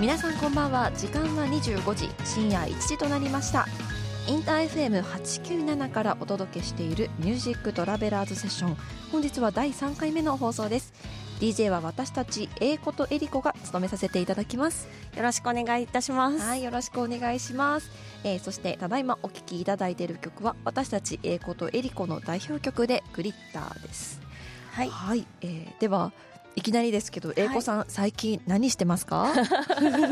皆さんこんばんは。時間は25時。深夜1時となりました。インター FM897 からお届けしているミュージックトラベラーズセッション。本日は第3回目の放送です。DJ は私たち英子とエリコが務めさせていただきます。よろしくお願いいたします。はいよろしくお願いします、えーそしてただいまお聴きいただいている曲は私たち英子とエリコの代表曲でグリッターです。はい。はい、えーではいきなりですけど英子さん、最近何してますか？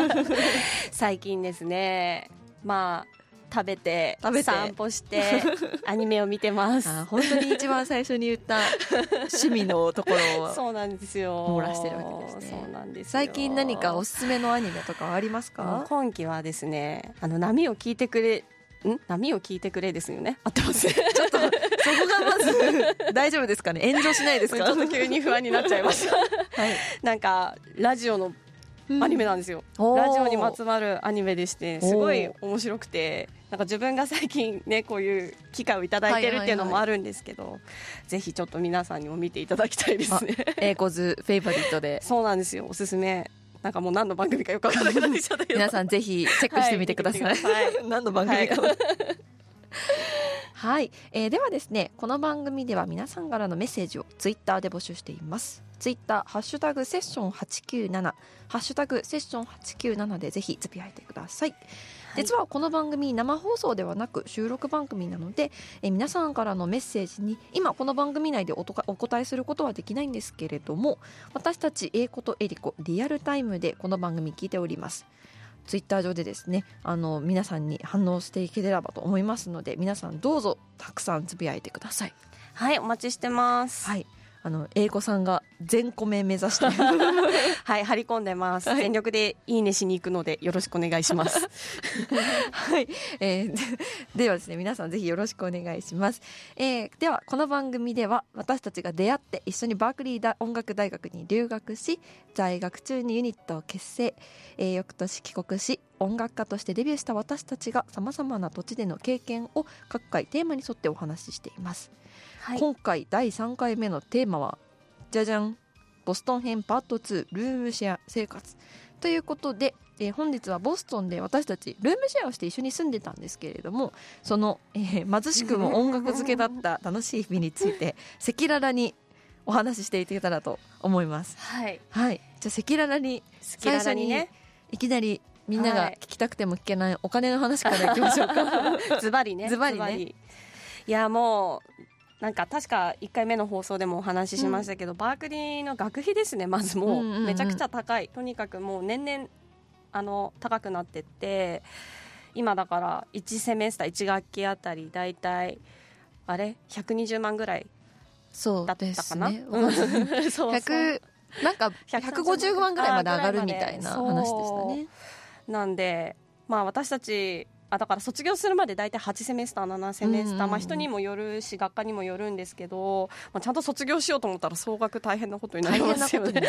最近ですねまあ食べて食べて。散歩して アニメを見てます。本当に一番最初に言った 趣味のところをそうなんですよ。網羅してるわけですね。そうなんですよ。最近何かおすすめのアニメとかはありますか？今期はですねあの波を聞いてくれん？波を聞いてくれですよね。合ってます？ちょっとそこがまず大丈夫ですかね？炎上しないですか？ちょっと急に不安になっちゃいましたはい。なんかラジオのアニメなんですよ、おー。ラジオにまつわるアニメでしてすごい面白くてなんか自分が最近ねこういう機会をいただいてるっていうのもあるんですけど、ぜひちょっと皆さんにも見ていただきたいですね。英子ズフェイバリットで。そうなんですよ。おすすめなんかもう何の番組かよくわからなくなっちゃったけど皆さんぜひチェックしてみてください、はい見てみてくださ何の番組か。はい、えーではですねこの番組では皆さんからのメッセージをツイッターで募集していますツイッターハッシュタグセッション897ハッシュタグセッション897でぜひつぶやいてください。実はこの番組生放送ではなく収録番組なので、えー皆さんからのメッセージに今この番組内でお答えすることはできないんですけれども私たち英子とエリコリアルタイムでこの番組聞いております。ツイッター上でですねあの皆さんに反応していければと思いますので皆さんどうぞたくさんつぶやいてください。はいお待ちしてます。はいあの英子さんが全コメ目指して。はい張り込んでます、はい。全力でいいねしに行くのでよろしくお願いします。はい、えーでではですね皆さんぜひよろしくお願いします、えーではこの番組では私たちが出会って一緒にバークリー大音楽大学に留学し在学中にユニットを結成、えー翌年帰国し音楽家としてデビューした私たちがさまざまな土地での経験を各回テーマに沿ってお話ししています、はい。今回第3回目のテーマはじゃじゃんボストン編パート2ルームシェア生活ということで、えー本日はボストンで私たちルームシェアをして一緒に住んでたんですけれどもその、えー貧しくも音楽漬けだった 楽しい日々について赤裸々にお話ししていけたらと思います。はい。はい。じゃあ赤裸々に好きならにね。いきなりみんながはい。聞きたくても聞けないお金の話からいきましょうか。ズバリね。ズバリね。いやもうなんか確か1回目の放送でもお話ししましたけど、バークリーの学費ですねまずもう。んうんううん。めちゃくちゃ高い、とにかくもう年々あの高くなってって今だから1セメスター1学期あたりだいたいあれ120万ぐらい。そうだったかな、ですねうん。そうそう。100なんか150万ぐらいまで上がるみたいな話でしたね。なんで、まあ、私たちあだから卒業するまで大体8セメスター7セメスター、まあ、人にもよるし学科にもよるんですけど、まあ、ちゃんと卒業しようと思ったら総額大変なことにな大りますよね。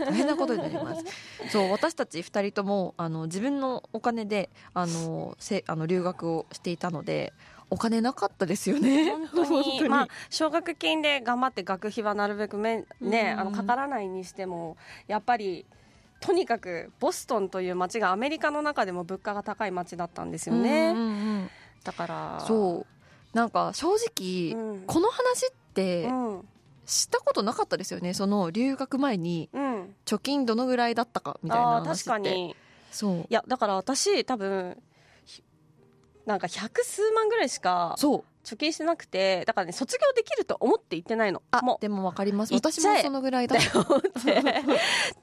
大変なことになります そう私たち2人ともあの自分のお金であのせあの留学をしていたのでお金なかったですよね。本当に。まあ、奨学金で頑張って学費はなるべくめ、ねうん。あのかからないにしてもやっぱりとにかくボストンという街がアメリカの中でも物価が高い街だったんですよね、うんうんうんだからそう。なんか正直、うん。この話ってうん。知ったことなかったですよね。その留学前にうん、貯金どのぐらいだったかみたいな話って。確かに。そう。いやだから私多分ひなんか百数万ぐらいしかそう。貯金してなくてだからね卒業できると思って行ってないの。あもでも分かります。私もそのぐらいだう思って。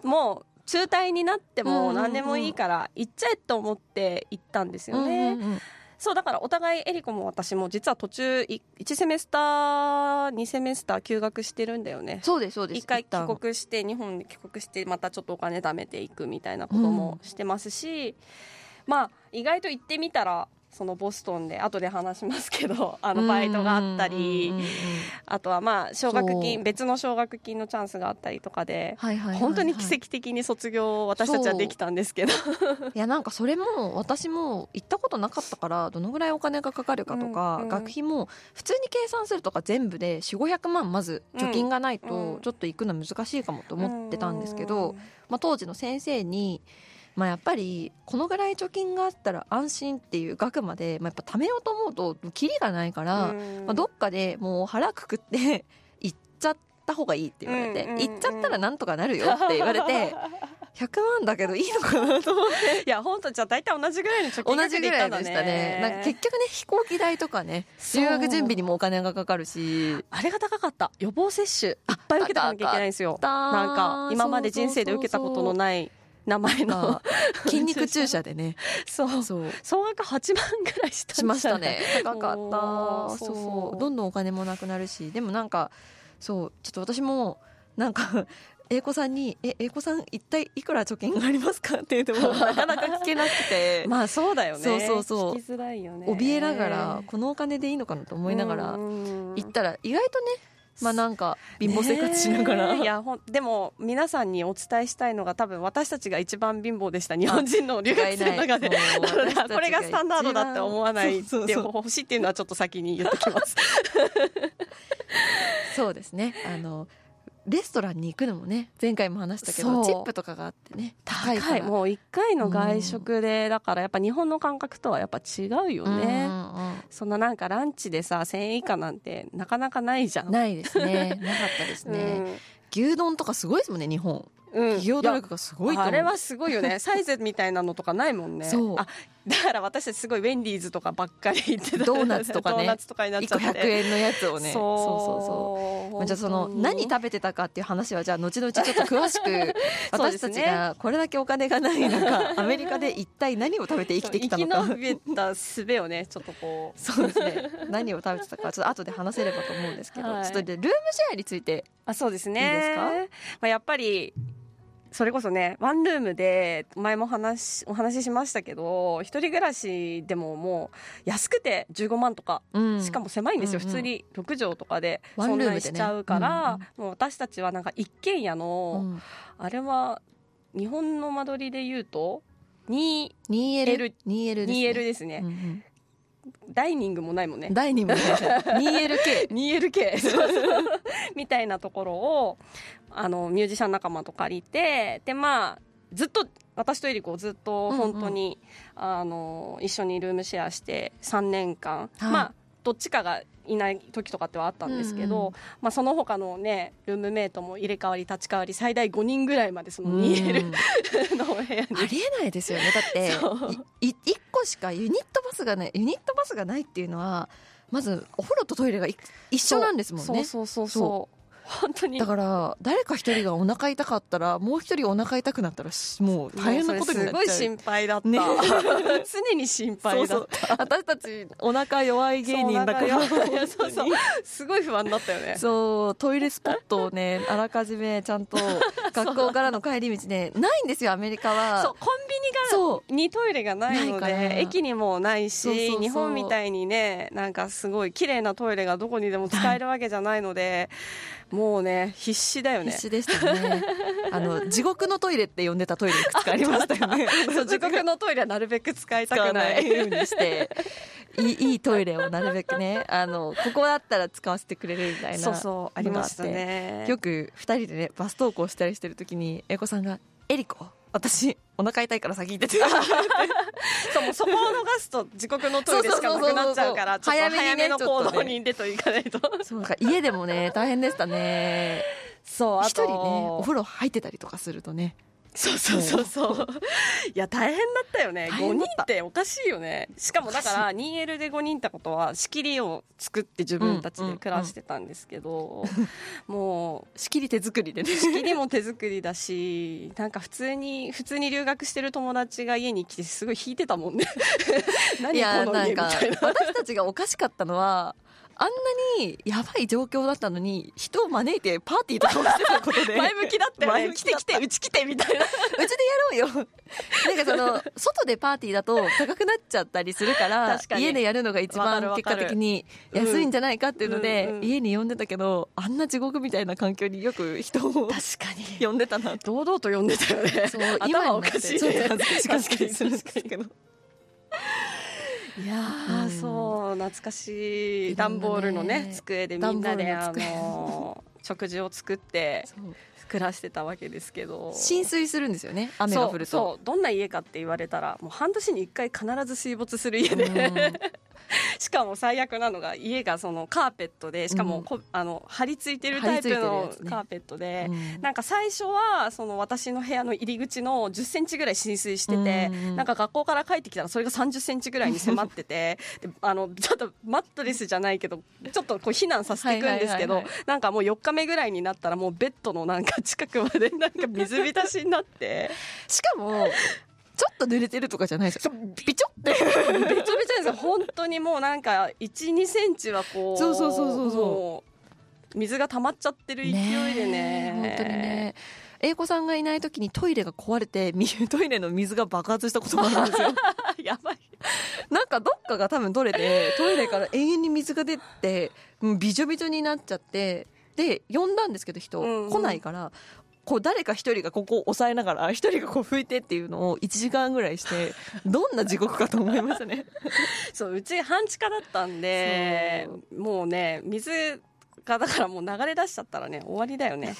もう中退になってうんうんうん。も何でもいいから行っちゃえと思って行ったんですよね、うんうんうん。そうだからお互いエリコも私も実は途中い1セメスター2セメスター休学してるんだよね。そうですそうです。一回帰国して日本に帰国してまたちょっとお金貯めていくみたいなこともしてますし、まあ意外と行ってみたらそのボストンで後で話しますけど あのバイトがあったり、うんうんうんうんあとはまあ奨学金別の奨学金のチャンスがあったりとかで、はいはい本当に奇跡的に卒業を私たちはできたんですけど。いやなんかそれも私も行ったことなかったからどのぐらいお金がかかるかとか、うんうん。学費も普通に計算するとか全部で4500万まず貯金がないうん。とちょっと行くの難しいかもと思ってたんですけど、うん。まあ、当時の先生にまあ、やっぱりこのぐらい貯金があったら安心っていう額まで、まあ、やっぱ貯めようと思うとキリがないから、まあ、どっかでもう腹くくって行っちゃった方がいいって言われて、行っちゃったらなんとかなるよって言われて 100万だけどいいのかなと思って。いや本当じゃあ大体同じぐらいの貯金同額じぐらいでいったんだねでしたね。なんか結局ね、飛行機代とかね、そう。留学準備にもお金がかかるし。あれが高かった。予防接種。いっぱい受けたなきゃいけないんですよ。ななんか今まで人生で受けたことのない名前の。が筋肉注射でね、そう。そう。総額8万ぐらいしたしましたね。高かおった。ー。そうどんどんお金もなくなるし、でもなんか、そう、ちょっと私も、なんか、英子さんに、え、英子さん一体いくら貯金がありますか？って言っても、なかなか聞けなくて、まあそうだよね。そうそうそう。聞きづらいよね。怯えながら、このお金でいいのかなと思いながらうん。行ったら、意外とね、まあなんか、貧乏生活しながら、いやほんでも皆さんにお伝えしたいのが多分私たちが一番貧乏でした。日本人の留学生の中で。これがスタンダードだって思わないでそうそうそう。ほしいっていうのはちょっと先に言ってきます。そうですね。あのレストランに行くのもね前回も話したけどチップとかがあってね高いからもう1回の外食でだからやっぱ日本の感覚とはやっぱ違うよね、うんうんうん。そんななんかランチでさ1000円以下なんてなかなかないじゃん。ないですね。なかったですね、牛丼とかすごいですもんね日本。うん、うん企業努力がすごいあれはすごいよね。サイズみたいなのとかないもんね。そう。あだから私たちすごいウェンディーズとかばっかり行ってた。ドーナツとかね。ドーナツとかになっ1個ちゃって。100円のやつをね。そう。そうそうじゃあその何食べてたかっていう話はじゃあ後々ちょっと詳しく 私たちがこれだけお金がない中アメリカで一体何を食べて生きてきたのか。生き延びた術をねちょっとこうそうですね何を食べてたかちょっと後で話せればと思うんですけど、はいちょっとでルームシェアについてあそうですねいいですかまあ、やっぱりそれこそねワンルームで前も話お話ししましたけど一人暮らしでももう安くて15万とか、うん。しかも狭いんですよ、うんうん。普通に6畳とかでワそんなンルームでね。にしちゃうから、うんもう私たちはなんか一軒家うの、ん。あれは日本の間取りで言うと 2L, 2L 2L ですね。2L ですね、うんうんダイニングもないもんね。ダイニングも 2LK 2LK そうそう。みたいなところをあのミュージシャン仲間と借りてでまあずっと私とエリコずっと本当に、あの一緒にルームシェアして3年間、はい。まあどっちかがいない時とかってはあったんですけど、うんうんまあ、その他のねルームメイトも入れ替わり立ち替わり最大5人ぐらいまでそのうん。2L のお部屋に。ありえないですよね。だって そう。いい1個しかユニットバスがないユニットバスがないっていうのはまずお風呂とトイレがい一緒なんですもんね。そうそうそう。そう本当に。だから誰か一人がお腹痛かったらもう一人お腹痛くなったらしもう大変なことになっちゃう。すごい心配だった、ね。常に心配だった。私たちお腹弱い芸人だから。そうそう。すごい不安だったよね。そうトイレスポットをねあらかじめちゃんと学校からの帰り道ねないんですよアメリカは。そうコンビがにトイレがないので駅にもないし日本みたいにねなんかすごい綺麗なトイレがどこにでも使えるわけじゃないのでもうね必死だよね。必死でしたね。あの地獄のトイレって呼んでたトイレいくつかありましたよね。そう自国のトイレはなるべく使い。たくなないいようにしていいいいトイレをなるべくねあのここだったら使わせてくれるみたいなそうそうありましたね。よく2人でねバス登校したりしてる時に英子さんが「エリコ私お腹痛いから先行ってて」そうもうそこを逃すと自国のトイレしかなくなっちゃうから ちょっと早めの行動に出といかないとそうか家でもね大変でしたね。そうあと一人ねお風呂入ってたりとかするとねそうそうそうそう。いや大変だったよね。5大変だった。人っておかしいよね。しかもだから 2L で5人ってことは仕切りを作って自分たちで暮らしてたんですけど、も仕切り手作りでね。う 仕切りも手作りだしなんか普通に普通に留学してる友達が家に来てすごい引いてたもんね。何このなんか家みたいな。私たちがおかしかったのはあんなにやばい状況だったのに人を招いてパーティーとかをしてたことで前向きだったよね来て来てうち来てみたいな。うちでやろうよ。なんかその外でパーティーだと高くなっちゃったりするから確かに。家でやるのが一番結果的に安いんじゃないかっていうので、うんうん家に呼んでたけどあんな地獄みたいな環境によく人を確かに。呼んでたな堂々と呼んでたよね。そう頭おかしいちょっねと恥ずかしかったりするんですけどいやー、うん。そう懐かしい。段ボールのね机でみんなであの食事を作って暮らしてたわけですけど。浸水するんですよね雨が降ると。そうそう。どんな家かって言われたらもう半年に1回必ず水没する家で、うん しかも最悪なのが家がそのカーペットでしかもこ、あの張り付いてるタイプのカーペットで、うん。なんか最初はその私の部屋の入り口の1 0ンチぐらい浸水してて、うんなんか学校から帰ってきたらそれが3 0ンチぐらいに迫ってて であのちょっとマットレスじゃないけどちょっとこう避難させていくんですけど、はいはいはいなんかもう4日目ぐらいになったらもうベッドのなんか近くまでなんか水浸しになって。しかもちょっと濡れてるとかじゃないですよ。ビチョってべちょべちょですよ。本当にもうなんか1 2センチはこうそうそうそうそう水が溜まっちゃってる勢いでね。え本当にね。英子さんがいない時にトイレが壊れてみ トイレの水が爆発したこともあるんですよ。やばい。なんかどっかが多分取れてトイレから永遠に水が出てうんびちょびちょになっちゃってで呼んだんですけど人、うんうん。来ないからこう誰か一人がここを押さえながら 一人がこう拭いてっていうのを1時間ぐらいしてどんな地獄かと思いましたね。そううち半地下だったんでそもうね水がだからもう流れ出しちゃったらね終わりだよね。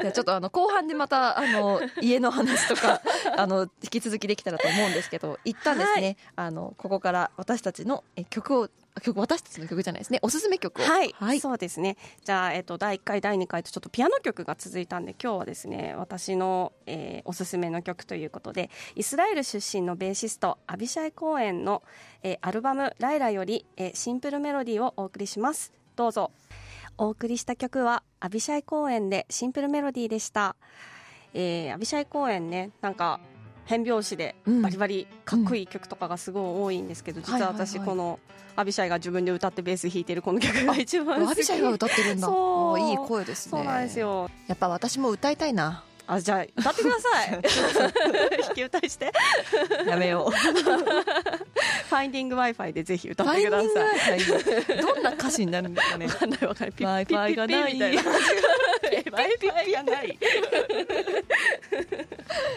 じゃあちょっとあの後半でまたあの家の話とか あの引き続きできたらと思うんですけど一旦ですね、あのここから私たちのえ曲を曲私たちの曲じゃないですね。おすすめ曲を。はい、はい、そうですね。じゃあ、えっと、第1回第2回とちょっとピアノ曲が続いたんで今日はですね私の、えーおすすめの曲ということでイスラエル出身のベーシストアビシャイ公演の、えーアルバム「ライラ」より、えーシンプルメロディーをお送りします。どうぞ。お送りした曲はアビシャイ公演でシンプルメロディーでした、えーアビシャイ公演ねなんか変拍子でうん。バリバリかっこいい曲とかがすごい多いんですけど、実は私はいはい。はいこのアビシャイが自分で歌ってベース弾いてるこの曲が一番好き。アビシャイが歌ってるんだ。そう。いい声ですね。そうなんですよ。やっぱ私も歌いたいなあじゃあ歌ってください。弾き歌いして。やめよう「ファインディング w i f i でぜひ歌ってください。Wi-Fi どんな歌詞になるんですかね？わかんないわかんない。ピッピッ Wi-Fi ピッピがない。ッみたいな。Wi-Fi がない。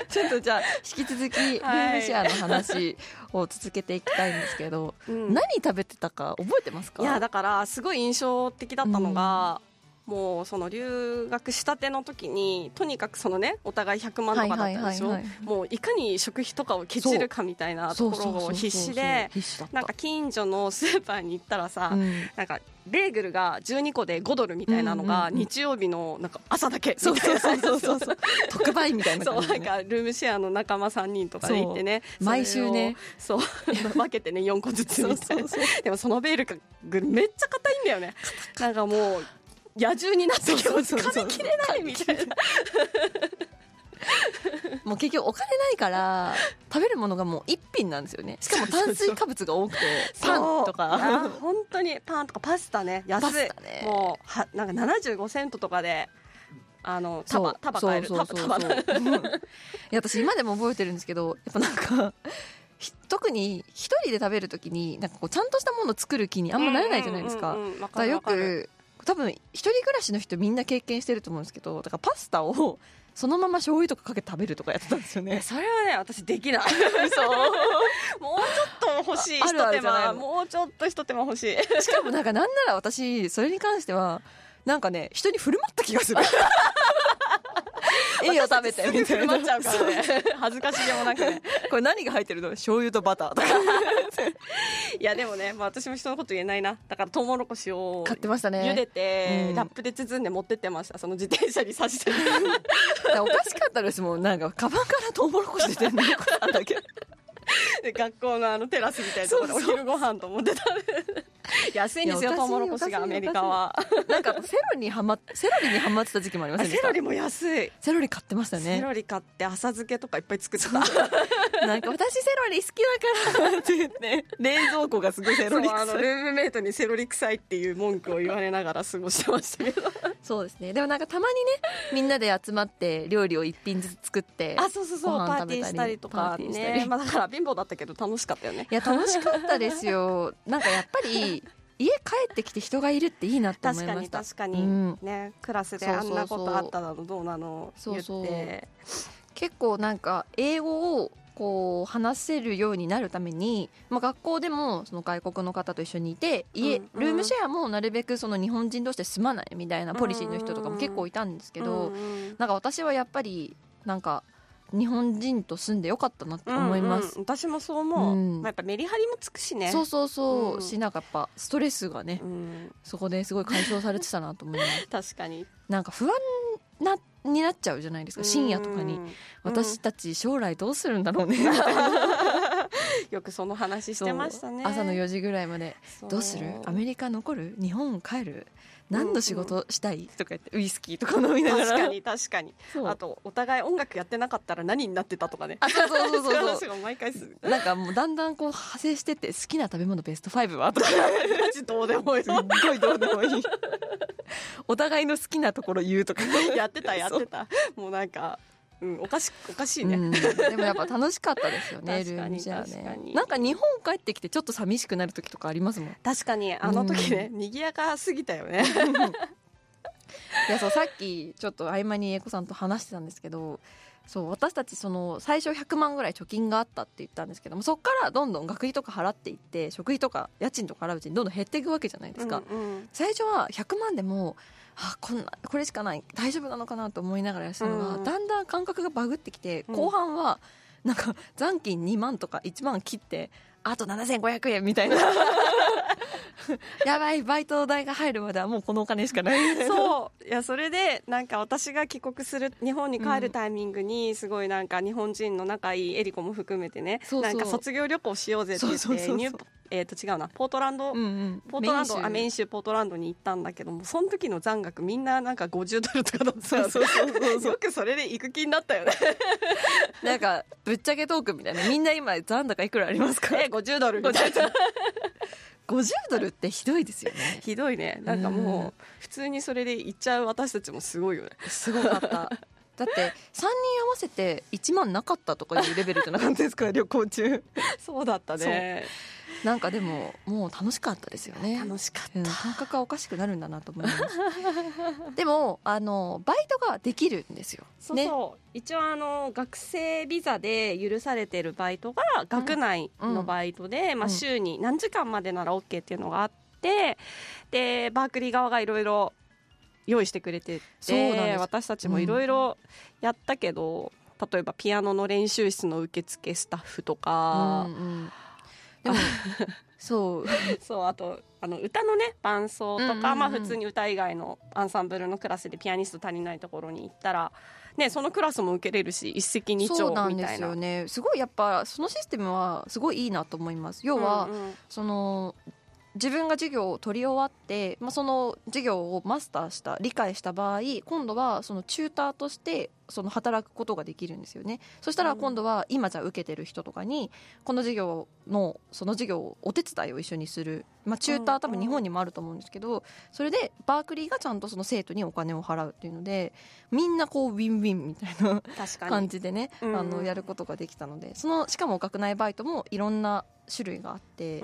ちょっとじゃあ引き続きルームシェアの話を続けていきたいんですけど、うん何食べてたか覚えてますかいやだからすごい印象的だったのが、もうその留学したての時にとにかくそのねお互い100万とかだったでしょ？もういかに食費とかをケチるかみたいなところを必死でなんか近所のスーパーに行ったらさ、うん。なんかベーグルが12個で5ドルみたいなのが日曜日のなんか朝だけそうみたいなそうそうそうそう特売みたいなそうなんかルームシェアの仲間3人とかで行ってね毎週ね。そう分けてね4個ずつ でもそのベールがめっちゃ硬いんだよね。なんかもう野獣になってきてそうそうそう噛み切れないみたいな。もう結局お金ないから食べるものがもう一品なんですよね。しかも炭水化物が多くてパンといかや本当にパンとかパスタね。安い。ね。もうはなんか75セントとかであの束束買える。そうそうそう。束束 私今でも覚えてるんですけどやっぱなんかひ特に一人で食べるときになんかこうちゃんとしたものを作る気にあんまなれないじゃないですか,、うんうんだからよく多分一人暮らしの人みんな経験してると思うんですけどだからパスタをそのまま醤油とかかけて食べるとかやってたんですよね。それはね私できない。そうもうちょっと欲しい。あるある一手間もうちょっと一手間欲しい。しかもなんかなんなら私それに関してはなんかね人に振る舞った気がする。いいよ食べてみたいな。っちゃうからね。恥ずかしげもなくね。これ何が入ってるの？醤油とバターとか いやでもね、まあ、私も人のこと言えないな。だからトウモロコシを買ってましたね。茹でて、うん。ラップで包んで持ってってました。その自転車に刺して おかしかったですもん。なんかカバンからトウモロコシ出てるのよかったんだけどで学校のあのテラスみたいなところでお昼ご飯と思って食べる安いんですよトウモロコシがアメリカは。なんかセロリにはまセロリにはまってた時期もありませんでしたあセロリも安い。セロリ買ってましたね。セロリ買って浅漬けとかいっぱい作ってた。なんか私セロリ好きだからって言って。冷蔵庫がすごいセロリそうあの臭いルームメイトにセロリ臭いっていう文句を言われながら過ごしてましたけど。そうですね。でもなんかたまにねみんなで集まって料理を一品ずつ作ってあそうそうそう。パーティーしたりとパかね、まあ、だから貧乏だったけど楽しかったよねいや楽しかったですよなんかやっぱり家帰ってきて人がいるっていいなって思いました確かに、うんねクラスであんなことあったなのどうなのそうそう結構なんか英語をこう話せるようになるために、まあ、学校でもその外国の方と一緒にいて家、うんうんルームシェアもなるべくその日本人同士で住まないみたいなポリシーの人とかも結構いたんですけど、うんうんなんか私はやっぱりなんか日本人と住んでよかったなって思います。うんうん。私もそう思う、うん。まあ、やっぱメリハリもつくしね。そうそうそう、うん。しなんかやっぱストレスがね、うん、そこですごい解消されてたなと思います確かに。なんか不安なになっちゃうじゃないですか深夜とかに。うん。私たち将来どうするんだろうね。よくその話してましたね。朝の4時ぐらいまで。どうする？アメリカ残る？日本帰る？何の仕事したい、とか言ってウイスキーとか飲みながら。確かに確かに。あとお互い音楽やってなかったら何になってたとかね。あそうそうそうそうそ毎回すなんかもうだんだんこう派生してって好きな食べ物ベスト5は？とか。マジどうでもいい。すっごいどうでもいい。お互いの好きなところ言うとか やってたやってた。もうなんか、うん、おかしおかしいね、うん、でもやっぱ楽しかったですよね ルームシェアねなんか日本帰ってきてちょっと寂しくなる時とかありますもん。確かにあの時ね、賑やかすぎたよね。いやそうさっきちょっと合間に英子さんと話してたんですけどそう私たちその最初100万ぐらい貯金があったって言ったんですけどもそこからどんどん学費とか払っていって食費とか家賃とか払ううちにどんどん減っていくわけじゃないですか、うんうん。最初は100万でもあこんなこれしかない大丈夫なのかなと思いながらやってたのが、うん。だんだん感覚がバグってきてうん。後半はなんか残金2万とか1万切ってあと7500円みたいな。やばいバイト代が入るまではもうこのお金しかない。そう。いやそれでなんか私が帰国する日本に帰るタイミングにすごいなんか日本人の仲いいエリコも含めてねなんか卒業旅行しようぜって言ってえー、と違うな。ポートランド、うんうん。ポートランドメイン州。あメイン州ポートランドに行ったんだけどもその時の残額みんななんか50ドルとかだった そうそうそうそうそう。よくそれで行く気になったよね。なんかぶっちゃけトークみたいな。みんな今残高いくらありますか？え50ドルみたいな。50ドルってひどいですよね。ひどいね。なんかもうん。う普通にそれで行っちゃう私たちもすごいよね。すごかった。だって3人合わせて1万なかったとかいうレベルじゃなかったですか？旅行中そうだったねなんかでももう楽しかったですよね。楽しかった、うん。感覚はおかしくなるんだなと思います。でもあのバイトができるんですよ。そうそう、一応あの学生ビザで許されてるバイトが学内のバイトで、まあ、うん。週に何時間までなら OK っていうのがあってでバークリー側がいろいろ用意してくれてそうなんです。て私たちもいろいろやったけど、例えばピアノの練習室の受付スタッフとかうん、うんでもそう。そうあとあの歌のね伴奏とか、うんうんうん。まあ、普通に歌以外のアンサンブルのクラスでピアニスト足りないところに行ったら、ね、そのクラスも受けれるし一石二そうなんで鳥みたいな。すよね。すごいやっぱそのシステムはすごいいいなと思います。要は、うんうん。その自分が授業を取り終わって、まあ、その授業をマスターした理解した場合今度はそのチューターとしてその働くことができるんですよね。そしたら今度は今じゃあ受けてる人とかにこの授業のその授業をお手伝いを一緒にする、まあ、チューター多分日本にもあると思うんですけどそれでバークリーがちゃんとその生徒にお金を払うっていうのでみんなこうウィンウィンみたいな感じでね、うん。あのやることができたのでそのしかも学内バイトもいろんな種類があって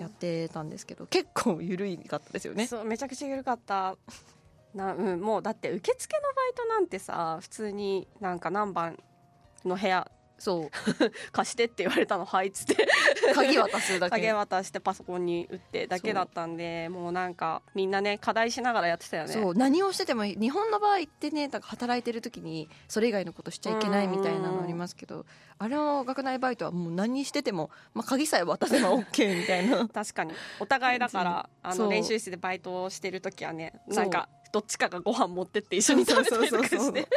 やってたんですけど、結構緩いかったですよね。そうめちゃくちゃ緩かったな、うん、もうだって受付のバイトなんてさ普通になんか何番の部屋そう。貸してって言われたのはいっつって鍵渡すだけ。鍵渡してパソコンに打ってだけだったんでもうなんかみんなね課題しながらやってたよね。そう。何をしてても日本の場合ってねなんか働いてる時にそれ以外のことしちゃいけないみたいなのありますけどあれの学内バイトはもう何してても、まあ、鍵さえ渡せば OK みたいな。確かに。お互いだから あの練習室でバイトをしてる時はねなんかどっちかがご飯持ってって一緒に食べたりとかして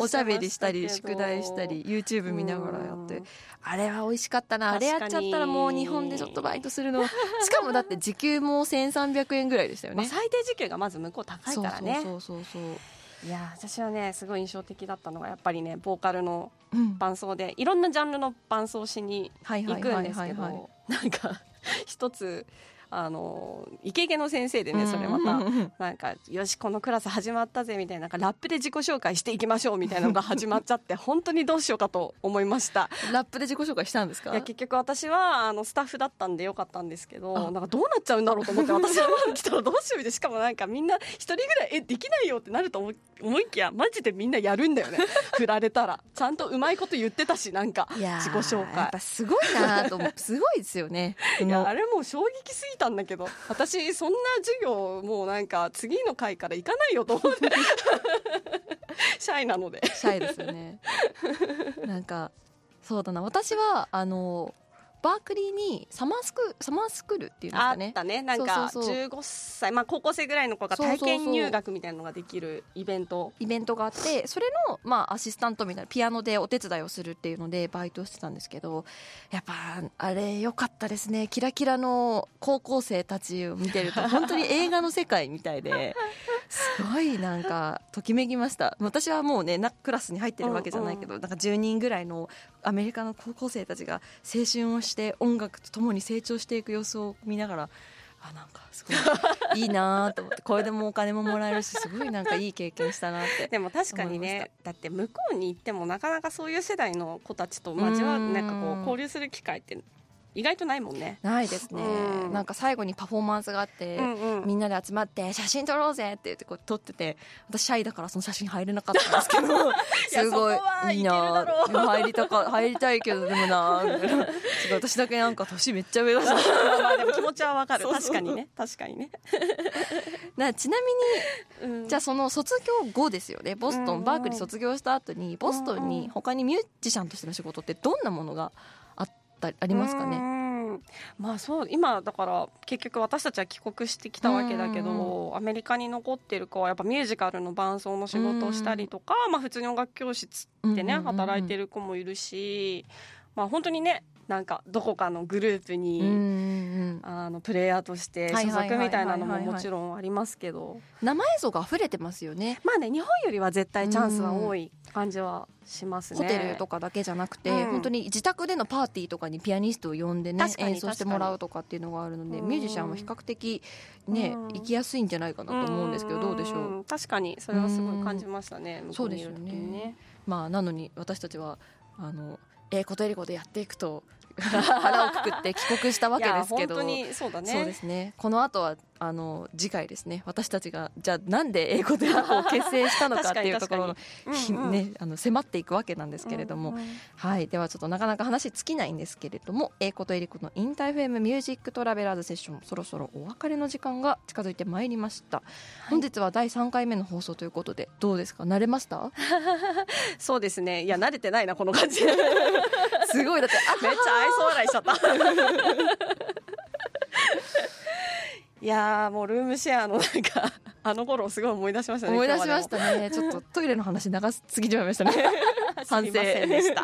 おしゃべりしたり宿題したり YouTube 見ながらやって。うん。あれは美味しかったな。あれやっちゃったらもう日本でちょっとバイトするの。しかもだって時給も1300円ぐらいでしたよまあ、ね最低時給がまず向こう高いからね。そうそうそうそういや私はねすごい印象的だったのがやっぱりねボーカルのうん。伴奏でいろんなジャンルの伴奏しに行くんはいですけどなんか 一つあのイケイケの先生でねそれまたなんかよしこのクラス始まったぜみたいなラップで自己紹介していきましょうみたいなのが始まっちゃって 本当にどうしようかと思いました。ラップで自己紹介したんですか？いや結局私はあのスタッフだったんでよかったんですけどなんかどうなっちゃうんだろうと思って私の番に来たらどうしようみたいなしかもなんかみんな一人ぐらいえできないよってなると思思いきやマジでみんなやるんだよね。振られたら。ちゃんとうまいこと言ってたしなんか自己紹介。やっぱすごいなとすごいですよね。いやあれもう衝撃すぎたんだけど私そんな授業もうなんか次の回から行かないよと思って。シャイなので。シャイですよね。なんかそうだな。私はあのバークリーにサマースクサマースクールっていうんですかね。あったね。なんかそうそうそう。15歳まあ高校生ぐらいの子が体験入学みたいなのができるイベント。イベントがあってそれの、まあ、アシスタントみたいなピアノでお手伝いをするっていうのでバイトしてたんですけどやっぱあれ良かったですね。キラキラの高校生たちを見てると 本当に映画の世界みたいですごいなんかときめきました。私はもうねなクラスに入ってるわけじゃないけど、なんか10人ぐらいのアメリカの高校生たちが青春をして音楽とともに成長していく様子を見ながらあなんかすごい いいなと思ってこれでもお金ももらえるしすごいなんかいい経験したなってでも確かにねだって向こうに行ってもなかなかそういう世代の子たちと交わうん。なんかこう交流する機会って意外とないもんね。ないですね、うん。なんか最後にパフォーマンスがあって、うんうん。みんなで集まって写真撮ろうぜって言ってこう撮ってて私シャイだからその写真入れなかったんですけど すごいいいな。入りたか入りたいけどでもな 私だけなんか年めっちゃ上だし。まあまあでも気持ちはわかる。確かにね。確かにね。なちなみにうん。じゃあその卒業後ですよね。ボストうんうんンバークリー卒業した後にボストンに他にミュージシャンとしての仕事ってどんなものがあったありますかね？ね。まあそう今だから結局私たちは帰国してきたわけだけうんどアメリカに残ってる子はやっぱミュージカルの伴奏の仕事をしたりとか、まあ、普通に音楽教室でねうんうんうんうん働いてる子もいるし、まあ、本当にねなんかどこかのグループに、うんうんあのプレイヤーとして所属みたいなのももちろんありますけど。生映像が溢れてますよね。まあね日本よりは絶対チャンスは多い感じはしますね。ホテルとかだけじゃなくて、うん。本当に自宅でのパーティーとかにピアニストを呼んでね演奏してもらうとかっていうのがあるのでうん。ミュージシャンは比較的ね、うん。行きやすいんじゃないかなと思うんですけどどうでしょう、ん確かにそれはすごい感じましたね向こにいる時にそうですよね。ねまあなのに私たちはあの英子とエリコでやっていくと腹をくくって帰国したわけですけど。本当にそうだね。そうですね。この後はあの次回ですね。私たちがじゃあなんで英語で を結成したのかっていうところのひうんうん。ね、あの迫っていくわけなんですけれども、うんうんはい、ではちょっとなかなか話尽きないんですけれども英子とエリコの InterFM Music Travelers Session そろそろお別れの時間が近づいてまいりました、本日は第3回目の放送ということでどうですか？慣れました？そうですね。いや慣れてないなこの感じ。めっちすごい。だってあゃ愛想笑いしちゃったいやーもうルームシェアのなんか あの頃をすごい思い出しましたね思い出しまし今たねちょっとトイレの話長すぎちゃいましたね。反省。でした。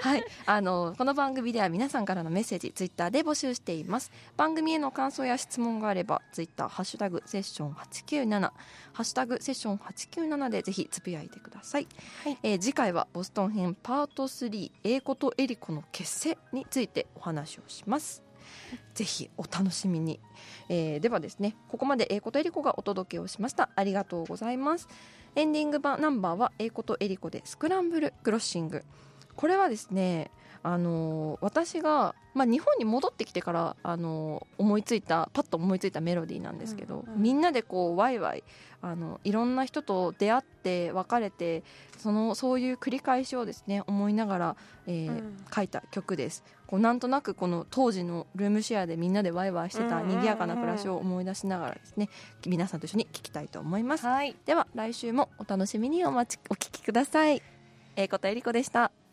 はい、あのこの番組では皆さんからのメッセージツイッターで募集しています。番組への感想や質問があればツイッターハッシュタグセッション897ハッシュタグセッション897でぜひつぶやいてください、はい。えー次回はボストン編パート3英子とエリコの結成についてお話をしますぜひお楽しみに、えーではですねここまで英子とエリコがお届けをしました。ありがとうございます。エンディングバナンバーは英子とエリコでスクランブルクロッシング。これはですねあのー私が、まあ、日本に戻ってきてから、あのー思いついたパッと思いついたメロディーなんですけど、うんうん。みんなでこうワイワイあのいろんな人と出会って別れてそのそういう繰り返しをですね思いながら、えーうん。書いた曲です。こうなんとなくこの当時のルームシェアでみんなでワイワイしてた賑やかな暮らしを思い出しながらですね皆さんと一緒に聞きたいと思います。はい。では来週もお楽しみにお待ちお聞きください。えー、ことえりこでした。